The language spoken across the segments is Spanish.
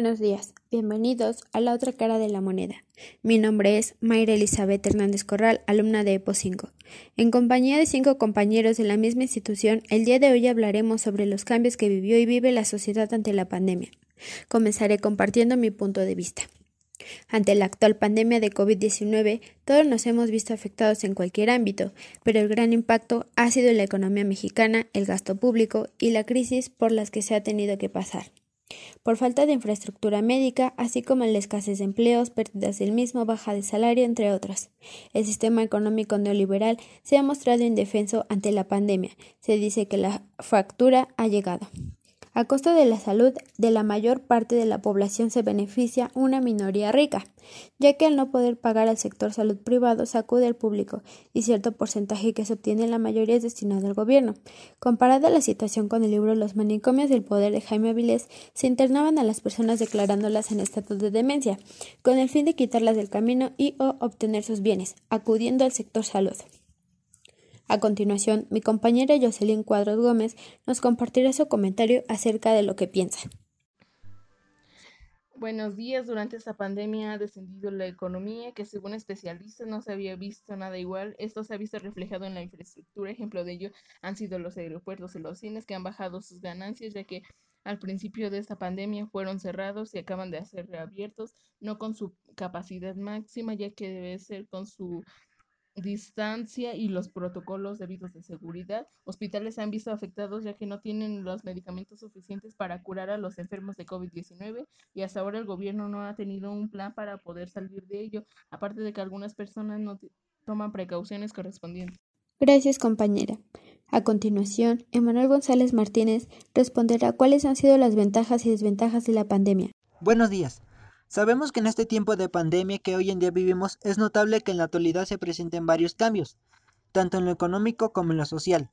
Buenos días, bienvenidos a la otra cara de la moneda. Mi nombre es Mayra Elizabeth Hernández Corral, alumna de EPO 5. En compañía de cinco compañeros de la misma institución, el día de hoy hablaremos sobre los cambios que vivió y vive la sociedad ante la pandemia. Comenzaré compartiendo mi punto de vista. Ante la actual pandemia de COVID-19, todos nos hemos visto afectados en cualquier ámbito, pero el gran impacto ha sido en la economía mexicana, el gasto público y la crisis por las que se ha tenido que pasar. Por falta de infraestructura médica, así como la escasez de empleos, pérdidas del mismo, baja de salario, entre otras. El sistema económico neoliberal se ha mostrado indefenso ante la pandemia. Se dice que la fractura ha llegado. A costa de la salud de la mayor parte de la población se beneficia una minoría rica, ya que al no poder pagar al sector salud privado sacude al público y cierto porcentaje que se obtiene en la mayoría es destinado al gobierno. Comparada la situación con el libro Los manicomios del poder de Jaime Avilés, se internaban a las personas declarándolas en estatus de demencia, con el fin de quitarlas del camino y o obtener sus bienes, acudiendo al sector salud. A continuación, mi compañera Jocelyn Cuadros Gómez nos compartirá su comentario acerca de lo que piensa. Buenos días. Durante esta pandemia ha descendido la economía, que según especialistas no se había visto nada igual. Esto se ha visto reflejado en la infraestructura. Ejemplo de ello han sido los aeropuertos y los cines que han bajado sus ganancias, ya que al principio de esta pandemia fueron cerrados y acaban de ser reabiertos, no con su capacidad máxima, ya que debe ser con su distancia y los protocolos debidos de seguridad. Hospitales se han visto afectados ya que no tienen los medicamentos suficientes para curar a los enfermos de COVID-19 y hasta ahora el gobierno no ha tenido un plan para poder salir de ello, aparte de que algunas personas no toman precauciones correspondientes. Gracias, compañera. A continuación, Emanuel González Martínez responderá cuáles han sido las ventajas y desventajas de la pandemia. Buenos días. Sabemos que en este tiempo de pandemia que hoy en día vivimos es notable que en la actualidad se presenten varios cambios, tanto en lo económico como en lo social.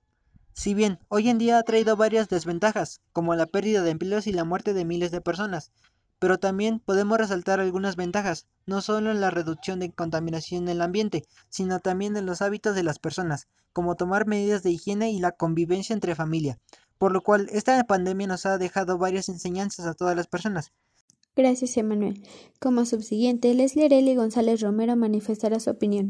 Si bien hoy en día ha traído varias desventajas, como la pérdida de empleos y la muerte de miles de personas, pero también podemos resaltar algunas ventajas, no solo en la reducción de contaminación en el ambiente, sino también en los hábitos de las personas, como tomar medidas de higiene y la convivencia entre familia, por lo cual esta pandemia nos ha dejado varias enseñanzas a todas las personas, Gracias, Emanuel. Como subsiguiente, Leslie Areli González Romero manifestará su opinión.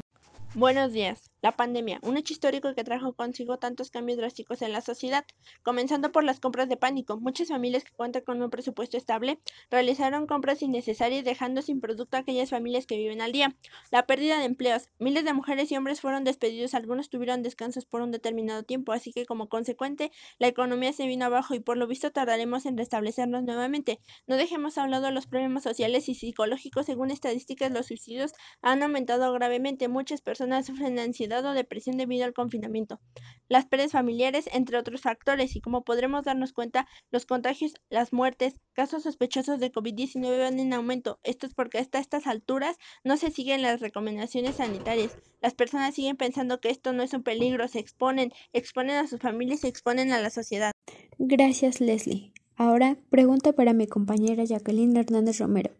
Buenos días. La pandemia, un hecho histórico que trajo consigo tantos cambios drásticos en la sociedad, comenzando por las compras de pánico. Muchas familias que cuentan con un presupuesto estable realizaron compras innecesarias dejando sin producto a aquellas familias que viven al día. La pérdida de empleos. Miles de mujeres y hombres fueron despedidos, algunos tuvieron descansos por un determinado tiempo, así que como consecuente la economía se vino abajo y por lo visto tardaremos en restablecernos nuevamente. No dejemos a un lado los problemas sociales y psicológicos. Según estadísticas, los suicidios han aumentado gravemente. Muchas personas sufren de ansiedad o depresión debido al confinamiento, las pérdidas familiares, entre otros factores, y como podremos darnos cuenta, los contagios, las muertes, casos sospechosos de COVID-19 van en aumento. Esto es porque hasta estas alturas no se siguen las recomendaciones sanitarias. Las personas siguen pensando que esto no es un peligro, se exponen, exponen a sus familias, se exponen a la sociedad. Gracias, Leslie. Ahora, pregunta para mi compañera Jacqueline Hernández Romero.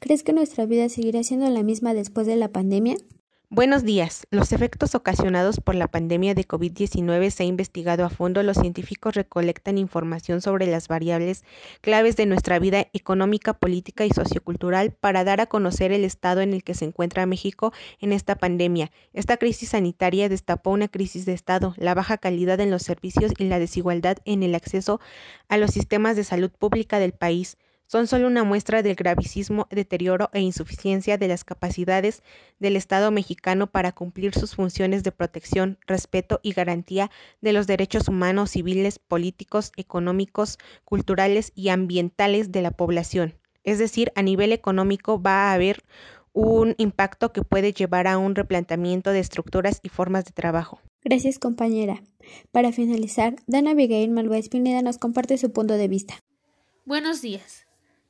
¿Crees que nuestra vida seguirá siendo la misma después de la pandemia? Buenos días. Los efectos ocasionados por la pandemia de COVID-19 se ha investigado a fondo. Los científicos recolectan información sobre las variables claves de nuestra vida económica, política y sociocultural para dar a conocer el estado en el que se encuentra México en esta pandemia. Esta crisis sanitaria destapó una crisis de Estado, la baja calidad en los servicios y la desigualdad en el acceso a los sistemas de salud pública del país son solo una muestra del gravísimo deterioro e insuficiencia de las capacidades del Estado mexicano para cumplir sus funciones de protección, respeto y garantía de los derechos humanos, civiles, políticos, económicos, culturales y ambientales de la población. Es decir, a nivel económico va a haber un impacto que puede llevar a un replanteamiento de estructuras y formas de trabajo. Gracias, compañera. Para finalizar, Dana Abigail Malváez Pineda nos comparte su punto de vista. Buenos días.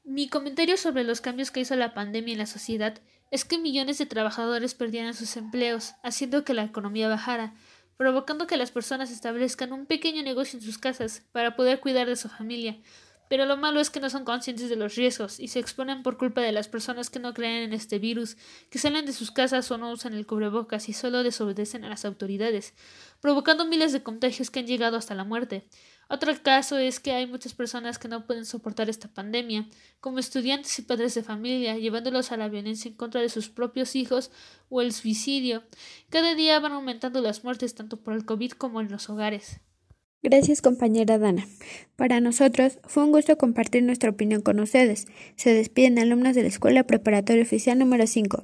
Mi comentario sobre los cambios que hizo la pandemia en la sociedad es que millones de trabajadores perdieran sus empleos, haciendo que la economía bajara, provocando que las personas establezcan un pequeño negocio en sus casas para poder cuidar de su familia. Pero lo malo es que no son conscientes de los riesgos y se exponen por culpa de las personas que no creen en este virus, que salen de sus casas o no usan el cubrebocas y solo desobedecen a las autoridades, provocando miles de contagios que han llegado hasta la muerte. Otro caso es que hay muchas personas que no pueden soportar esta pandemia, como estudiantes y padres de familia, llevándolos a la violencia en contra de sus propios hijos o el suicidio. Cada día van aumentando las muertes tanto por el COVID como en los hogares. Gracias compañera Dana. Para nosotros fue un gusto compartir nuestra opinión con ustedes. Se despiden alumnos de la Escuela Preparatoria Oficial número 5.